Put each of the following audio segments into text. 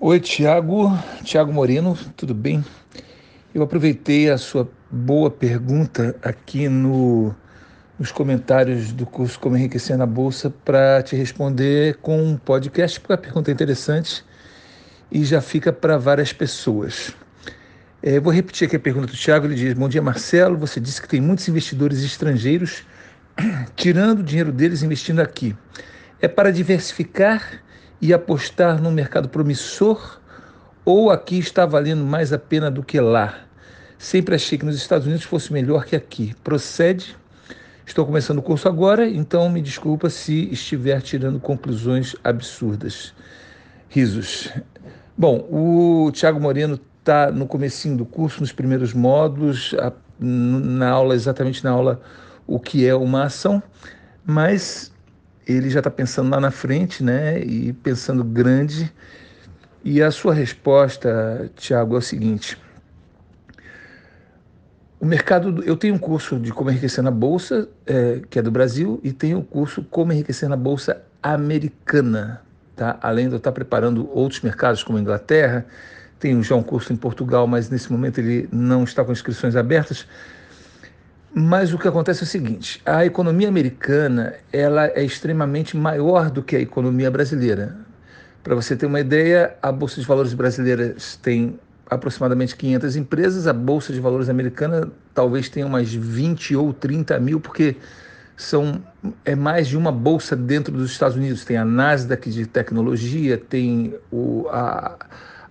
Oi, Tiago, Tiago Moreno, tudo bem? Eu aproveitei a sua boa pergunta aqui no, nos comentários do curso Como Enriquecer na Bolsa para te responder com um podcast, porque a pergunta é interessante e já fica para várias pessoas. É, vou repetir aqui a pergunta do Tiago. Ele diz: Bom dia, Marcelo. Você disse que tem muitos investidores estrangeiros tirando o dinheiro deles e investindo aqui. É para diversificar e apostar num mercado promissor ou aqui está valendo mais a pena do que lá? Sempre achei que nos Estados Unidos fosse melhor que aqui. Procede? Estou começando o curso agora, então me desculpa se estiver tirando conclusões absurdas. Risos. Bom, o Tiago Moreno está no comecinho do curso, nos primeiros módulos, na aula, exatamente na aula o que é uma ação, mas ele já está pensando lá na frente, né? E pensando grande. E a sua resposta, Tiago, é o seguinte. O mercado, eu tenho um curso de como enriquecer na bolsa, é, que é do Brasil, e tenho um curso como enriquecer na bolsa americana, tá? Além de eu estar preparando outros mercados como a Inglaterra, tenho já um curso em Portugal, mas nesse momento ele não está com inscrições abertas. Mas o que acontece é o seguinte: a economia americana ela é extremamente maior do que a economia brasileira. Para você ter uma ideia, a bolsa de valores brasileira tem aproximadamente 500 empresas, a bolsa de valores americana talvez tenha umas 20 ou 30 mil, porque são é mais de uma bolsa dentro dos Estados Unidos. Tem a Nasdaq de tecnologia, tem o, a,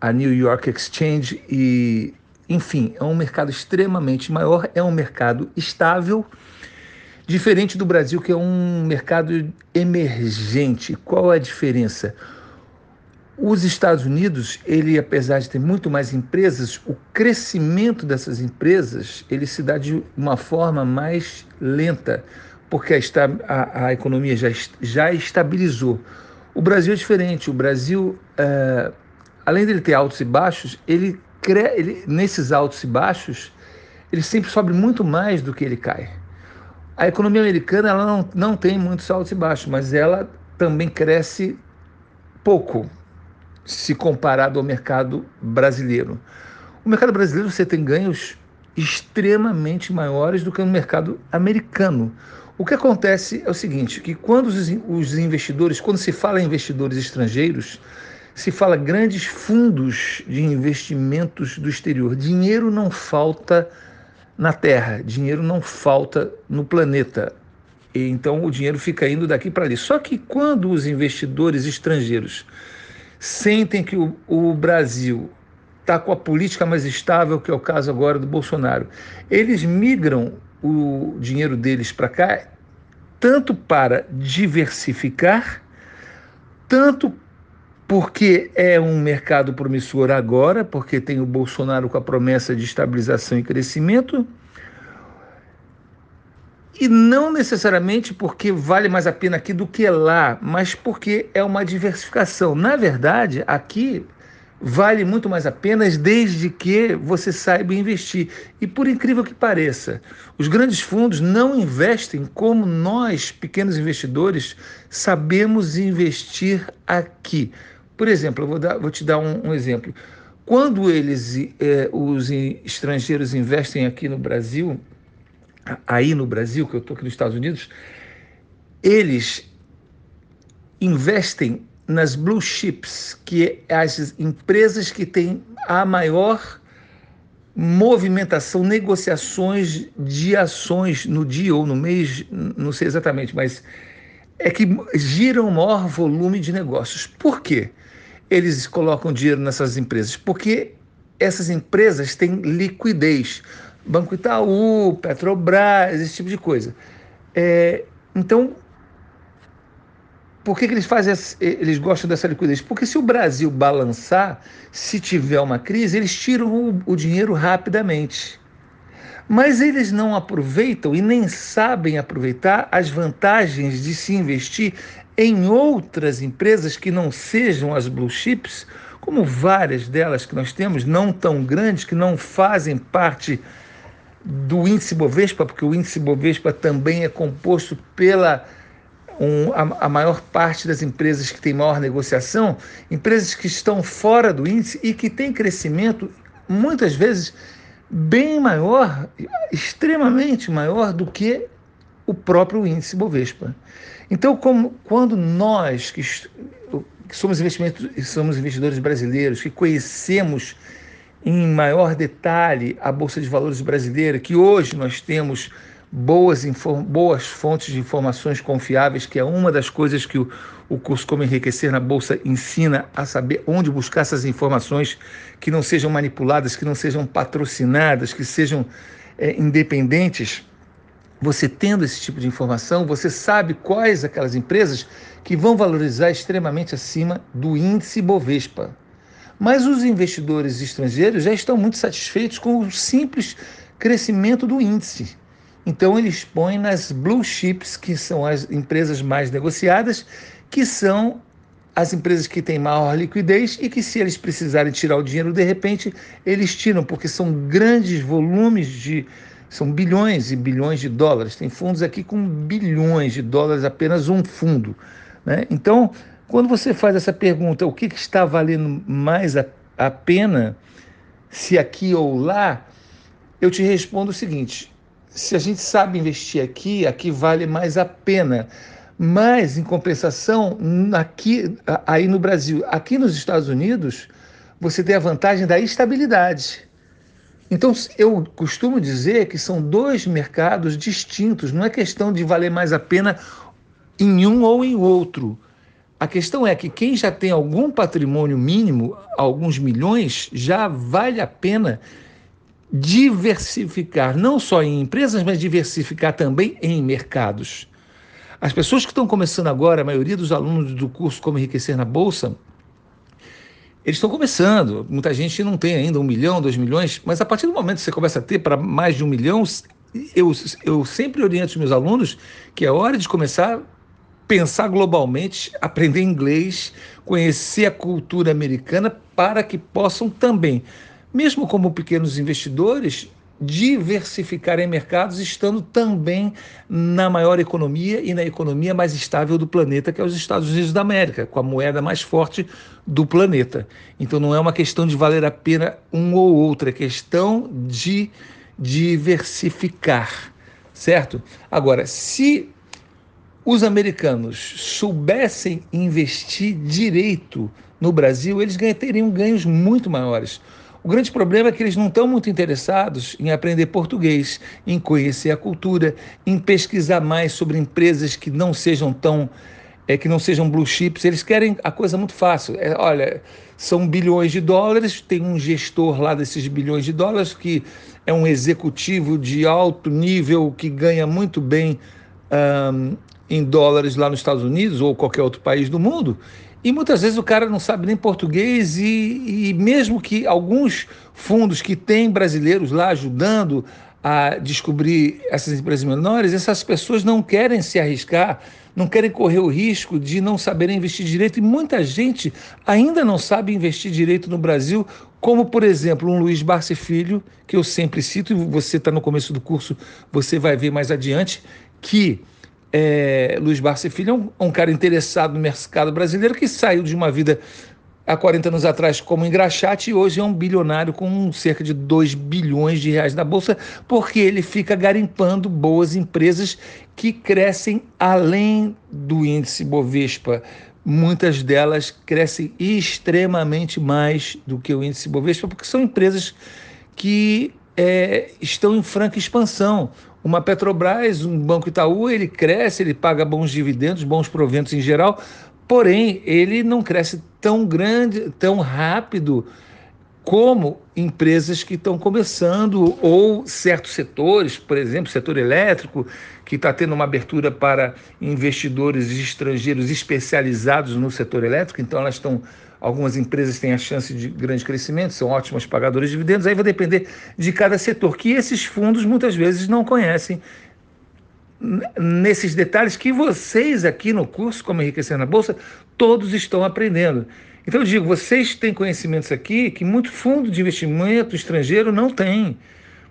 a New York Exchange e enfim, é um mercado extremamente maior, é um mercado estável, diferente do Brasil, que é um mercado emergente. Qual é a diferença? Os Estados Unidos, ele apesar de ter muito mais empresas, o crescimento dessas empresas ele se dá de uma forma mais lenta, porque a, a, a economia já, já estabilizou. O Brasil é diferente. O Brasil, é, além dele ter altos e baixos, ele ele, nesses altos e baixos, ele sempre sobe muito mais do que ele cai. A economia americana ela não, não tem muitos altos e baixos, mas ela também cresce pouco se comparado ao mercado brasileiro. O mercado brasileiro você tem ganhos extremamente maiores do que no mercado americano. O que acontece é o seguinte, que quando os, investidores, quando se fala em investidores estrangeiros, se fala grandes fundos de investimentos do exterior. Dinheiro não falta na Terra, dinheiro não falta no planeta. Então o dinheiro fica indo daqui para ali. Só que quando os investidores estrangeiros sentem que o, o Brasil está com a política mais estável, que é o caso agora do Bolsonaro, eles migram o dinheiro deles para cá, tanto para diversificar, tanto porque é um mercado promissor agora, porque tem o Bolsonaro com a promessa de estabilização e crescimento, e não necessariamente porque vale mais a pena aqui do que lá, mas porque é uma diversificação. Na verdade, aqui vale muito mais a pena desde que você saiba investir. E por incrível que pareça, os grandes fundos não investem como nós, pequenos investidores, sabemos investir aqui. Por exemplo, eu vou, dar, vou te dar um, um exemplo. Quando eles, é, os estrangeiros investem aqui no Brasil, aí no Brasil, que eu estou aqui nos Estados Unidos, eles investem nas blue chips, que é as empresas que têm a maior movimentação, negociações de ações no dia ou no mês, não sei exatamente, mas é que giram maior volume de negócios. Por quê? Eles colocam dinheiro nessas empresas? Porque essas empresas têm liquidez. Banco Itaú, Petrobras, esse tipo de coisa. É, então, por que, que eles fazem eles gostam dessa liquidez? Porque se o Brasil balançar, se tiver uma crise, eles tiram o, o dinheiro rapidamente. Mas eles não aproveitam e nem sabem aproveitar as vantagens de se investir em outras empresas que não sejam as blue chips, como várias delas que nós temos, não tão grandes, que não fazem parte do índice Bovespa, porque o índice Bovespa também é composto pela um, a, a, maior parte das empresas que tem maior negociação, empresas que estão fora do índice e que têm crescimento muitas vezes bem maior, extremamente maior do que o próprio índice Bovespa. Então, como, quando nós que, que somos, somos investidores brasileiros, que conhecemos em maior detalhe a Bolsa de Valores brasileira, que hoje nós temos boas, boas fontes de informações confiáveis, que é uma das coisas que o, o curso Como Enriquecer na Bolsa ensina a saber onde buscar essas informações que não sejam manipuladas, que não sejam patrocinadas, que sejam é, independentes. Você tendo esse tipo de informação, você sabe quais aquelas empresas que vão valorizar extremamente acima do índice Bovespa. Mas os investidores estrangeiros já estão muito satisfeitos com o simples crescimento do índice. Então eles põem nas blue chips, que são as empresas mais negociadas, que são as empresas que têm maior liquidez e que se eles precisarem tirar o dinheiro de repente, eles tiram, porque são grandes volumes de são bilhões e bilhões de dólares. Tem fundos aqui com bilhões de dólares, apenas um fundo. Né? Então, quando você faz essa pergunta, o que, que está valendo mais a, a pena, se aqui ou lá, eu te respondo o seguinte: se a gente sabe investir aqui, aqui vale mais a pena. Mas, em compensação, aqui, aí no Brasil, aqui nos Estados Unidos, você tem a vantagem da estabilidade. Então, eu costumo dizer que são dois mercados distintos, não é questão de valer mais a pena em um ou em outro. A questão é que quem já tem algum patrimônio mínimo, alguns milhões, já vale a pena diversificar, não só em empresas, mas diversificar também em mercados. As pessoas que estão começando agora, a maioria dos alunos do curso Como Enriquecer na Bolsa, eles estão começando. Muita gente não tem ainda um milhão, dois milhões, mas a partir do momento que você começa a ter para mais de um milhão, eu, eu sempre oriento os meus alunos que é hora de começar pensar globalmente, aprender inglês, conhecer a cultura americana para que possam também, mesmo como pequenos investidores, diversificar em mercados, estando também na maior economia e na economia mais estável do planeta, que é os Estados Unidos da América, com a moeda mais forte do planeta. Então não é uma questão de valer a pena um ou outro, é questão de diversificar, certo? Agora, se os americanos soubessem investir direito no Brasil, eles teriam ganhos muito maiores. O grande problema é que eles não estão muito interessados em aprender português, em conhecer a cultura, em pesquisar mais sobre empresas que não sejam tão é, que não sejam blue chips. Eles querem a coisa muito fácil. É, olha, são bilhões de dólares, tem um gestor lá desses bilhões de dólares que é um executivo de alto nível que ganha muito bem um, em dólares lá nos Estados Unidos ou qualquer outro país do mundo. E muitas vezes o cara não sabe nem português, e, e mesmo que alguns fundos que têm brasileiros lá ajudando a descobrir essas empresas menores, essas pessoas não querem se arriscar, não querem correr o risco de não saberem investir direito. E muita gente ainda não sabe investir direito no Brasil, como, por exemplo, um Luiz Barsi Filho, que eu sempre cito, e você está no começo do curso, você vai ver mais adiante, que é, Luiz Barça Filho é um, um, cara interessado no mercado brasileiro que saiu de uma vida há 40 anos atrás como engraxate e hoje é um bilionário com cerca de 2 bilhões de reais na bolsa, porque ele fica garimpando boas empresas que crescem além do índice Bovespa. Muitas delas crescem extremamente mais do que o índice Bovespa, porque são empresas que é, estão em franca expansão. Uma Petrobras, um Banco Itaú, ele cresce, ele paga bons dividendos, bons proventos em geral, porém ele não cresce tão grande, tão rápido como empresas que estão começando ou certos setores, por exemplo, setor elétrico, que está tendo uma abertura para investidores estrangeiros especializados no setor elétrico, então elas estão Algumas empresas têm a chance de grande crescimento, são ótimas pagadoras de dividendos, aí vai depender de cada setor, que esses fundos muitas vezes não conhecem nesses detalhes que vocês aqui no curso Como Enriquecer na Bolsa, todos estão aprendendo. Então eu digo, vocês têm conhecimentos aqui que muito fundo de investimento estrangeiro não tem,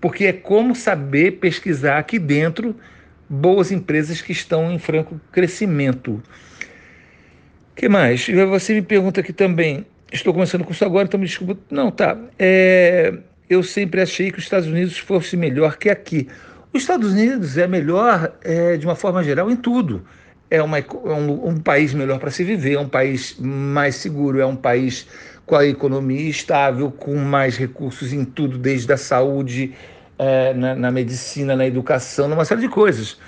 porque é como saber pesquisar aqui dentro boas empresas que estão em franco crescimento. Que mais? Você me pergunta aqui também, estou começando com isso agora, então me desculpa. Não, tá. É, eu sempre achei que os Estados Unidos fosse melhor que aqui. Os Estados Unidos é melhor, é, de uma forma geral, em tudo. É, uma, é um, um país melhor para se viver, é um país mais seguro, é um país com a economia estável, com mais recursos em tudo, desde a saúde, é, na, na medicina, na educação, numa série de coisas.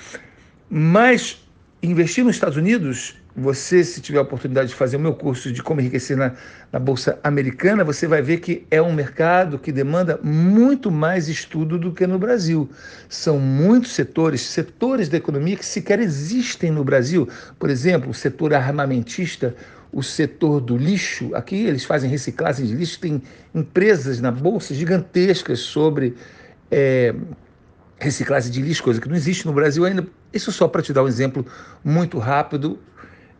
Mas investir nos Estados Unidos, você, se tiver a oportunidade de fazer o meu curso de como enriquecer na, na Bolsa Americana, você vai ver que é um mercado que demanda muito mais estudo do que no Brasil. São muitos setores, setores da economia que sequer existem no Brasil. Por exemplo, o setor armamentista, o setor do lixo. Aqui eles fazem reciclagem de lixo, tem empresas na Bolsa gigantescas sobre é, reciclagem de lixo, coisa que não existe no Brasil ainda. Isso só para te dar um exemplo muito rápido.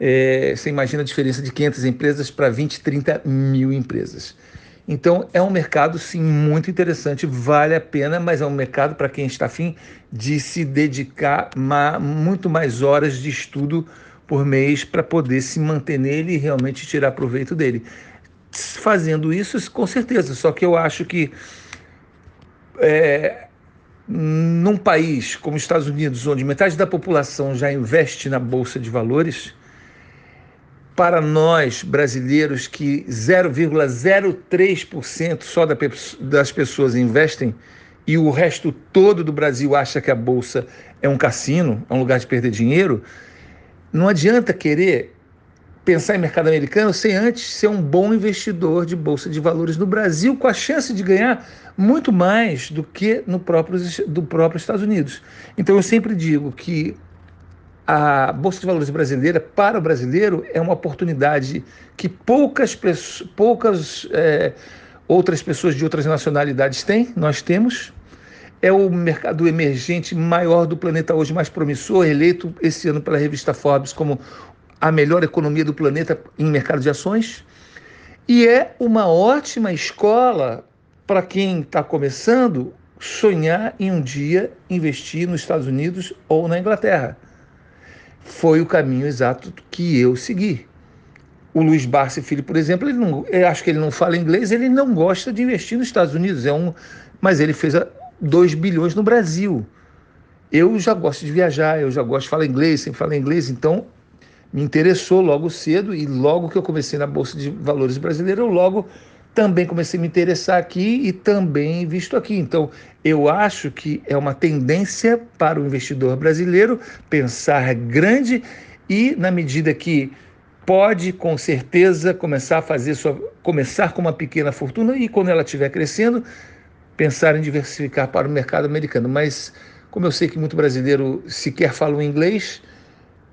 É, você imagina a diferença de 500 empresas para 20, 30 mil empresas. Então, é um mercado, sim, muito interessante, vale a pena, mas é um mercado para quem está afim de se dedicar ma muito mais horas de estudo por mês para poder se manter nele e realmente tirar proveito dele. Fazendo isso, com certeza, só que eu acho que é, num país como os Estados Unidos, onde metade da população já investe na bolsa de valores, para nós brasileiros que 0,03% só das pessoas investem e o resto todo do Brasil acha que a bolsa é um cassino, é um lugar de perder dinheiro, não adianta querer pensar em mercado americano sem antes ser um bom investidor de bolsa de valores no Brasil, com a chance de ganhar muito mais do que no próprio, do próprio Estados Unidos. Então eu sempre digo que a Bolsa de Valores brasileira, para o brasileiro, é uma oportunidade que poucas, poucas é, outras pessoas de outras nacionalidades têm, nós temos. É o mercado emergente maior do planeta hoje, mais promissor, eleito esse ano pela revista Forbes como a melhor economia do planeta em mercado de ações. E é uma ótima escola para quem está começando sonhar em um dia investir nos Estados Unidos ou na Inglaterra foi o caminho exato que eu segui. O Luiz Barsi Filho, por exemplo, ele não, eu acho que ele não fala inglês, ele não gosta de investir nos Estados Unidos, é um, mas ele fez 2 bilhões no Brasil. Eu já gosto de viajar, eu já gosto de falar inglês, sempre falo inglês, então me interessou logo cedo e logo que eu comecei na Bolsa de Valores brasileira, eu logo também comecei a me interessar aqui e também visto aqui. Então, eu acho que é uma tendência para o investidor brasileiro pensar grande e, na medida que pode, com certeza, começar a fazer sua. começar com uma pequena fortuna e, quando ela estiver crescendo, pensar em diversificar para o mercado americano. Mas, como eu sei que muito brasileiro sequer fala o inglês,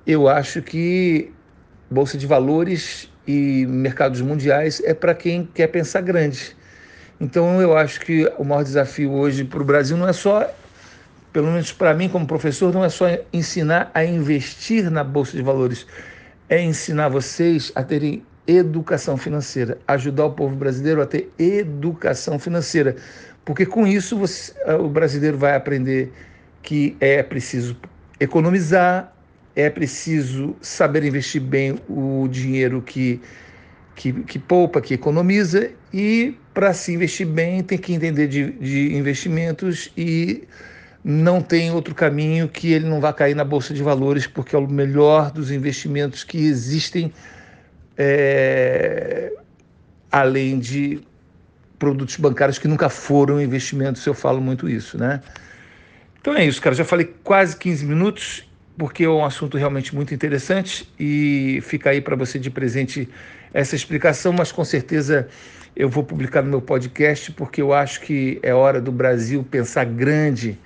eu acho que Bolsa de Valores e mercados mundiais é para quem quer pensar grande. Então eu acho que o maior desafio hoje para o Brasil não é só, pelo menos para mim como professor, não é só ensinar a investir na Bolsa de Valores, é ensinar vocês a terem educação financeira, ajudar o povo brasileiro a ter educação financeira, porque com isso você, o brasileiro vai aprender que é preciso economizar, é preciso saber investir bem o dinheiro que, que, que poupa, que economiza, e para se investir bem tem que entender de, de investimentos e não tem outro caminho que ele não vá cair na bolsa de valores, porque é o melhor dos investimentos que existem, é, além de produtos bancários que nunca foram investimentos, eu falo muito isso, né? Então é isso, cara. Já falei quase 15 minutos porque é um assunto realmente muito interessante e fica aí para você de presente essa explicação, mas com certeza eu vou publicar no meu podcast porque eu acho que é hora do Brasil pensar grande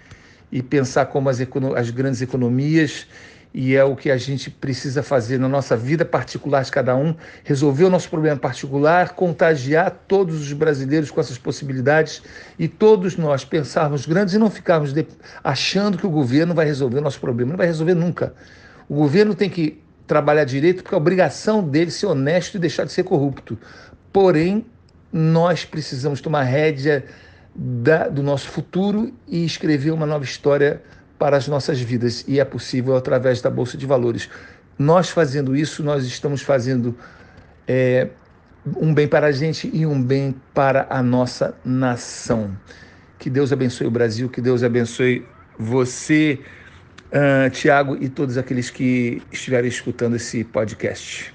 e pensar como as, as grandes economias e é o que a gente precisa fazer na nossa vida particular de cada um, resolver o nosso problema particular, contagiar todos os brasileiros com essas possibilidades e todos nós pensarmos grandes e não ficarmos achando que o governo vai resolver o nosso problema. Não vai resolver nunca. O governo tem que trabalhar direito porque é obrigação dele ser honesto e deixar de ser corrupto. Porém, nós precisamos tomar rédea da, do nosso futuro e escrever uma nova história para as nossas vidas e é possível através da Bolsa de Valores. Nós fazendo isso, nós estamos fazendo é, um bem para a gente e um bem para a nossa nação. Que Deus abençoe o Brasil, que Deus abençoe você, uh, Tiago, e todos aqueles que estiverem escutando esse podcast.